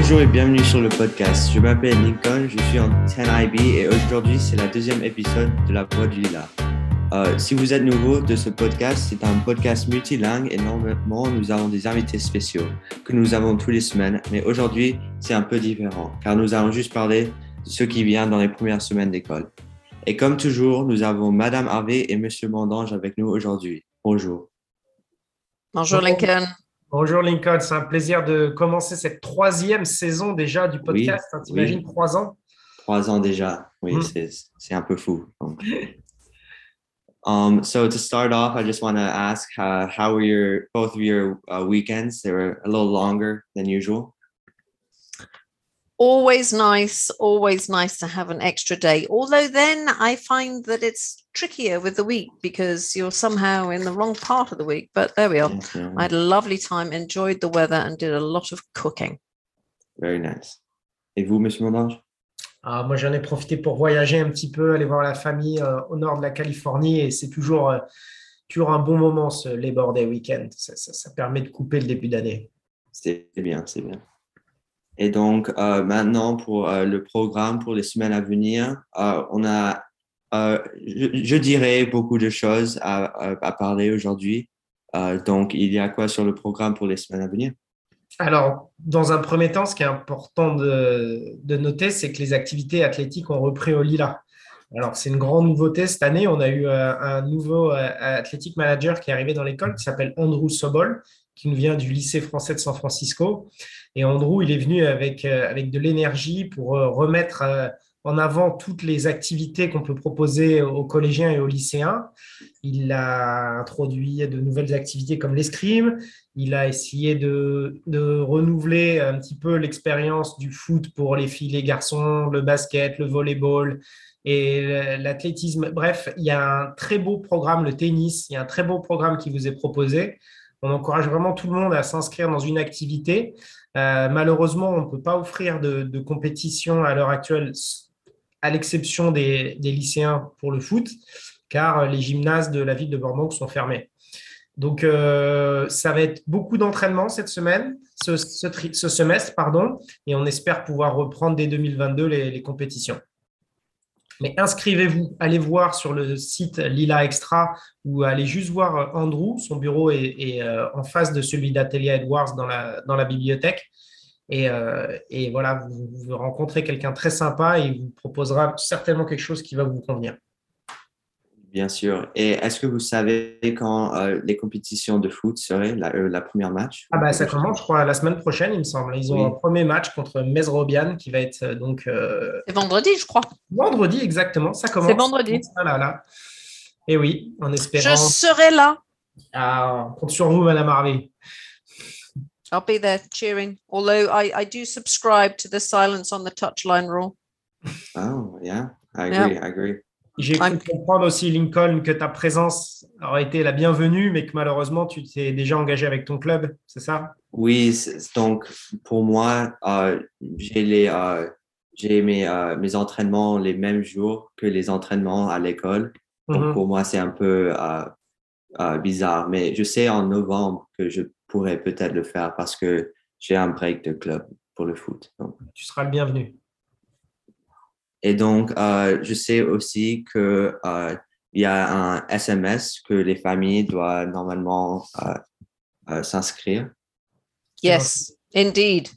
Bonjour et bienvenue sur le podcast. Je m'appelle Lincoln, je suis en 10IB et aujourd'hui c'est la deuxième épisode de La Voix du Lila. Euh, si vous êtes nouveau de ce podcast, c'est un podcast multilingue et normalement nous avons des invités spéciaux que nous avons tous les semaines, mais aujourd'hui c'est un peu différent car nous allons juste parler de ce qui vient dans les premières semaines d'école. Et comme toujours, nous avons Madame Harvey et Monsieur Mandange avec nous aujourd'hui. Bonjour. Bonjour Lincoln. Bonjour Lincoln, c'est un plaisir de commencer cette troisième saison déjà du podcast. Oui, hein, T'imagines, oui. trois ans? Trois ans déjà. Oui, Mm. c'est un peu fou. donc. Um, so to start off, I just want to ask uh, how were your both of your uh, weekends? They were a little longer than usual. Always nice, always nice to have an extra day. Although then I find that it's trickier with the week because you're somehow in the wrong part of the week. But there we are. Yes, yeah, I had a lovely time, enjoyed the weather, and did a lot of cooking. Very nice. Et vous, Monsieur Mondange? Ah, Moi, j'en ai profité pour voyager un petit peu, aller voir la famille euh, au nord de la Californie et c'est toujours, euh, toujours un bon moment ce Labor Day Weekend. Ça, ça- ça permet de couper le début d'année. C'est bien, c'est bien. Et donc, euh, maintenant, pour euh, le programme pour les semaines à venir, euh, on a, je, dirais, beaucoup de choses à, parler aujourd'hui. Donc, il y a quoi sur le programme pour les semaines à venir? Alors, dans un premier temps, ce qui est important de, noter, c'est que les activités athlétiques ont repris au Lila. Alors, c'est une grande nouveauté cette année. On a eu un nouveau athlétique manager qui est arrivé dans l'école qui s'appelle Andrew Sobol, qui nous vient du lycée français de San Francisco. Et Andrew, il est venu avec, euh, avec de l'énergie pour euh, remettre euh, en avant toutes les activités qu'on peut proposer aux collégiens et aux lycéens. Il a introduit de nouvelles activités comme l'escrime, il a essayé de, de renouveler un petit peu l'expérience du foot pour les filles, les garçons, le basket, le volleyball et l'athlétisme. Bref, il y a un très beau programme, le tennis, il y a un très beau programme qui vous est proposé. On encourage vraiment tout le monde à s'inscrire dans une activité. Euh, malheureusement, on ne peut pas offrir de, compétition à l'heure actuelle, à l'exception des, lycéens pour le foot, car les gymnases de la ville de Bordeaux sont fermés. Donc, euh, ça va être beaucoup d'entraînement cette semaine, ce, semestre, pardon, et on espère pouvoir reprendre dès 2022 les, les compétitions. Mais inscrivez-vous, allez voir sur le site Lila Extra ou allez juste voir Andrew. Son bureau est, euh, en face de celui d'Atelier Edwards dans la, bibliothèque. Et, euh, et voilà, vous, vous rencontrez quelqu'un très sympa et il vous proposera certainement quelque chose qui va vous convenir. Bien sûr. Et est-ce que vous savez quand euh, les compétitions de foot seraient, la, euh, la première match? Ah bah ça commence, je crois, la semaine prochaine, il me semble. Ils ont Oui. un premier match contre Mesrobian qui va être euh, donc euh, C'est vendredi, je crois. vendredi exactement. Ça commence. C'est vendredi. Ah là là. Et oui, en Je espérant. serai là. Ah, on compte sur vous, Madame Harvey. I'll be there cheering. Although I, I do subscribe to the silence on the touchline rule. Oh, yeah. I Yeah. agree, I agree. J'ai cru comprendre aussi, Lincoln, que ta présence aurait été la bienvenue, mais que malheureusement, tu t'es déjà engagé avec ton club, c'est ça? Oui, donc pour moi, euh, j'ai les, euh, j'ai mes, euh, mes entraînements les mêmes jours que les entraînements à l'école. Donc Mhm. pour moi, c'est un peu bizarre, mais je sais en novembre que je pourrais peut-être le faire parce que j'ai un break de club pour le foot. Donc, Tu seras le bienvenu. Et donc, euh, je sais aussi que euh, il y a un SMS que les familles doivent normalement euh, euh, s'inscrire. Yes, indeed.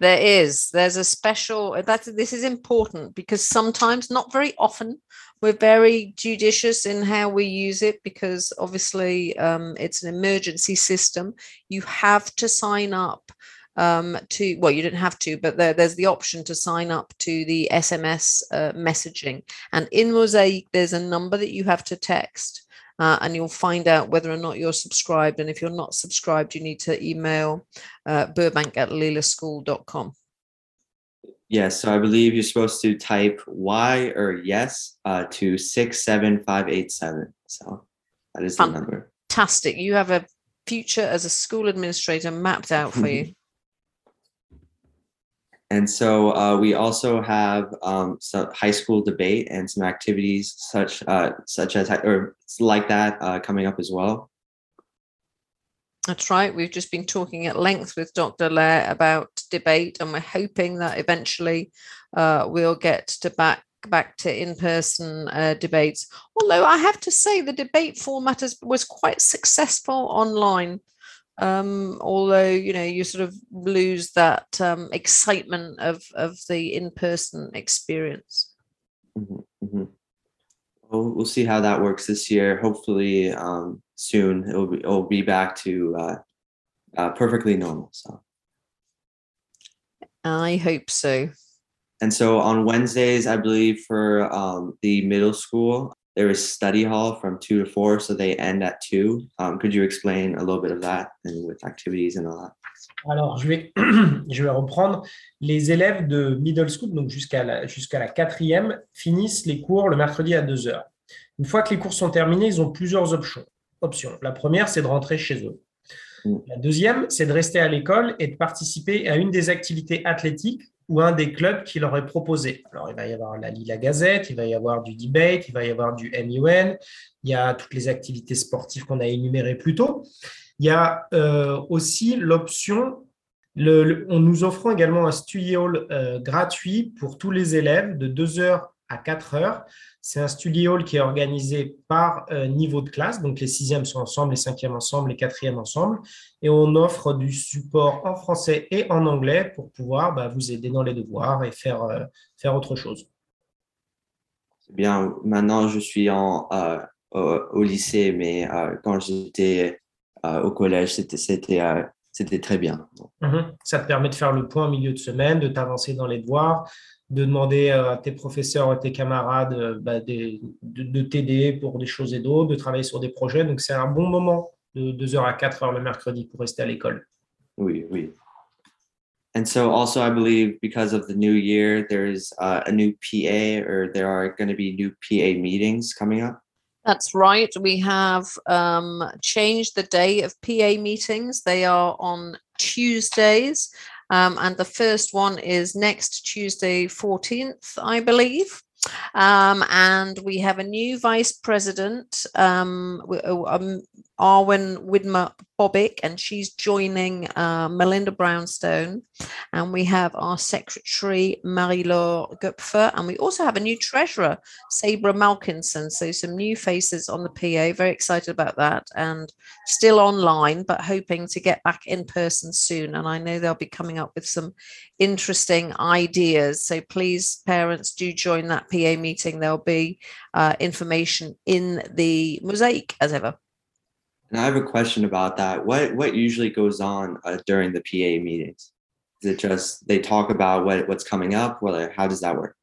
There is. There's a special that this is important because sometimes, not very often, we're very judicious in how we use it because obviously um, it's an emergency system. You have to sign up um, to well, you don't have to, but there, there's the option to sign up to the SMS uh, messaging. And in Mosaic, there's a number that you have to text uh, and you'll find out whether or not you're subscribed. And if you're not subscribed, you need to email uh, burbank at lilaschool.com. Yes, so I believe you're supposed to type Y or yes uh, to 67587. So that is the number. Fantastic. You have a future as a school administrator mapped out for you. And so uh, we also have um, some high school debate and some activities such uh, such as or like that uh, coming up as well. That's right. We've just been talking at length with Dr. Lair about debate, and we're hoping that eventually uh, we'll get to back back to in-person uh, debates. Although I have to say the debate format was quite successful online. Um, although you know you sort of lose that um, excitement of of the in-person experience. Mm-hmm, mm-hmm. Well, we'll see how that works this year. Hopefully, um, soon it'll be, it'll be back to uh, uh, perfectly normal. So I hope so. And so on Wednesdays, I believe for um, the middle school, there is study hall from two to four, so they end at two. Um, could you explain a little bit of that and with activities and all that? Alors, je vais, je vais reprendre. Les élèves de middle school, donc jusqu'à la, jusqu'à la quatrième, finissent les cours le mercredi à 2 heures. Une fois que les cours sont terminés, ils ont plusieurs options. options. La première, c'est de rentrer chez eux. Mm. La deuxième, c'est de rester à l'école et de participer à une des activités athlétiques ou un des clubs qui leur est proposé. Alors, il va y avoir la Lila Gazette, il va y avoir du debate, il va y avoir du MUN, il y a toutes les activités sportives qu'on a énumérées plus tôt. Il y a euh, aussi l'option, on nous offre également un studio euh, gratuit pour tous les élèves de 2 heures à 4 heures. C'est un studio hall qui est organisé par euh, niveau de classe, donc les sixièmes sont ensemble, les cinquièmes ensemble, les quatrièmes ensemble, et on offre du support en français et en anglais pour pouvoir bah, vous aider dans les devoirs et faire, euh, faire autre chose. C'est bien. Maintenant, je suis en, euh, au, lycée, mais quand j'étais au collège, c'était c'était très bien. Mhm. Ça te permet de faire le point au milieu de semaine, de t'avancer dans les devoirs, de demander à tes professeurs, à tes camarades euh, bah, de, de t'aider pour des choses et d'autres, de travailler sur des projets. Donc, c'est un bon moment de 2h à 4h le mercredi pour rester à l'école. Oui, oui. And so also I believe because of the new year, there's uh, a new PA or there are going to be new PA meetings coming up? That's right. We have um, changed the day of PA meetings. They are on Tuesdays um, and the first one is next Tuesday, 14th, I believe. Um, and we have a new vice president, um, um, Arwen Widmer Bobick, and she's joining uh, Melinda Brownstone. And we have our secretary, Marie-Laure Gupfer. And we also have a new treasurer, Sabra Malkinson. So some new faces on the PA. Very excited about that. And still online, but hoping to get back in person soon. And I know they'll be coming up with some interesting ideas. So please, parents, do join that PA meeting. There'll be uh, information in the mosaic as ever. And I have a question about that. What what usually goes on uh, during the PA meetings? Is it just they talk about what what's coming up? Well, how does that work?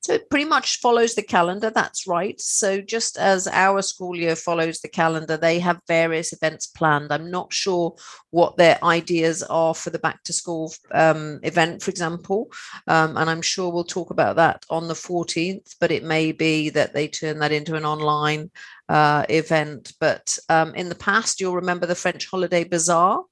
So it pretty much follows the calendar. That's right. So just as our school year follows the calendar, they have various events planned. I'm not sure what their ideas are for the back to school um, event, for example. Um, and I'm sure we'll talk about that on the 14th, but it may be that they turn that into an online uh, event. But um, in the past, you'll remember the French Holiday Bazaar,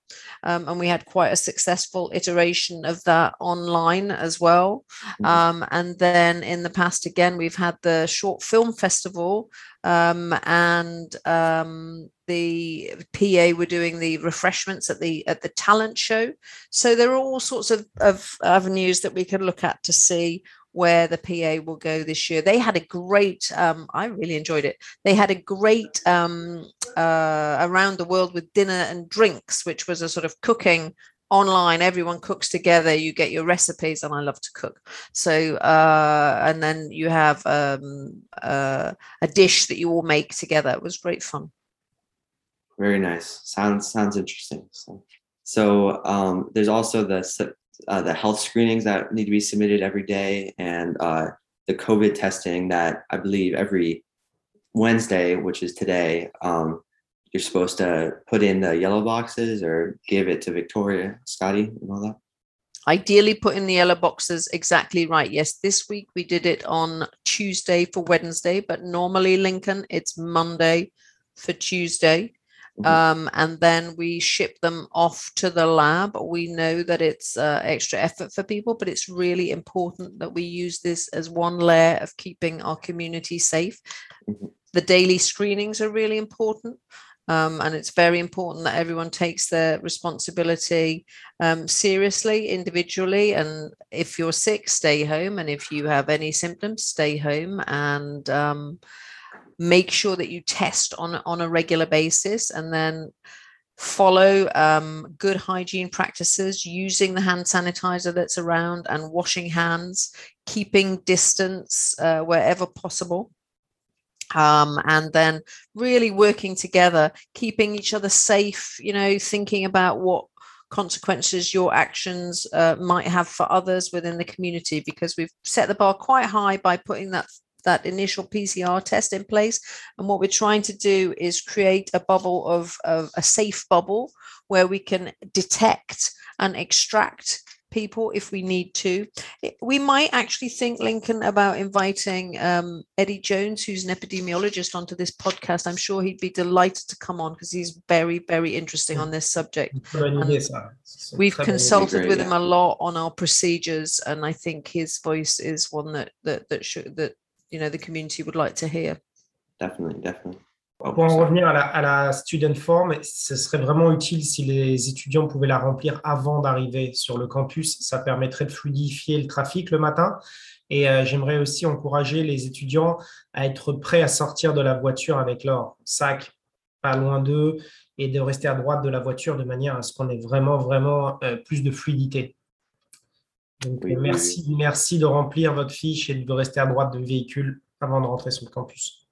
um, and we had quite a successful iteration of that online as well. Mm-hmm. Um, and then in the past, again, we've had the Short Film Festival. Um, and um, the PA were doing the refreshments at the at the talent show. So there are all sorts of, of avenues that we can look at to see where the PA will go this year. They had a great, um, I really enjoyed it. They had a great um, uh, around the world with dinner and drinks, which was a sort of cooking online. Everyone cooks together. You get your recipes, and I love to cook. So, uh, and then you have um, uh, a dish that you all make together. It was great fun. Very nice. Sounds sounds interesting. So, so um, there's also the uh, the health screenings that need to be submitted every day and uh, the COVID testing that I believe every Wednesday, which is today, um, you're supposed to put in the yellow boxes or give it to Victoria, Scotty, and all that. Ideally, put in the yellow boxes. Exactly right. Yes, this week we did it on Tuesday for Wednesday, but normally, Lincoln, it's Monday for Tuesday. Mm-hmm. Um, and then we ship them off to the lab. We know that it's uh, extra effort for people, but it's really important that we use this as one layer of keeping our community safe. Mm-hmm. The daily screenings are really important. Um, and it's very important that everyone takes their responsibility um, seriously, individually. And if you're sick, stay home. And if you have any symptoms, stay home and um, make sure that you test on, on a regular basis. And then follow um, good hygiene practices using the hand sanitizer that's around and washing hands keeping distance uh, wherever possible um, and then really working together keeping each other safe you know thinking about what consequences your actions uh, might have for others within the community because we've set the bar quite high by putting that that initial PCR test in place. And what we're trying to do is create a bubble of, of a safe bubble where we can detect and extract people if we need to. We might actually think, Lincoln, about inviting um, Eddie Jones, who's an epidemiologist, onto this podcast. I'm sure he'd be delighted to come on because he's very, very interesting on this subject. We've consulted with him a lot on our procedures, and I think his voice is one that that that should that you know the community would like to hear. Definitely, definitely. Pour en revenir à la, à la, student form, ce serait vraiment utile si les étudiants pouvaient la remplir avant d'arriver sur le campus. Ça permettrait de fluidifier le trafic le matin. Et euh, j'aimerais aussi encourager les étudiants à être prêts à sortir de la voiture avec leur sac pas loin d'eux et de rester à droite de la voiture de manière à ce qu'on ait vraiment, vraiment euh, plus de fluidité. Donc, oui, merci, oui. merci de remplir votre fiche et de rester à droite du véhicule avant de rentrer sur le campus.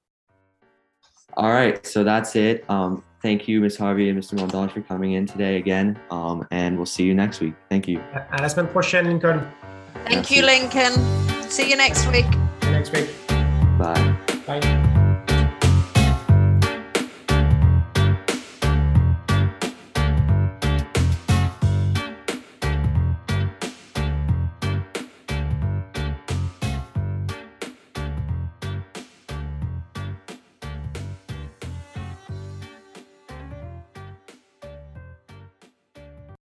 All right, so that's it. Um, thank you, Ms. Harvey and Mr. Mondange, for coming in today again. Um, and we'll see you next week. Thank you. À la semaine prochaine, Lincoln. Thank merci. you, Lincoln. See you next week. See you next week. Bye. Bye.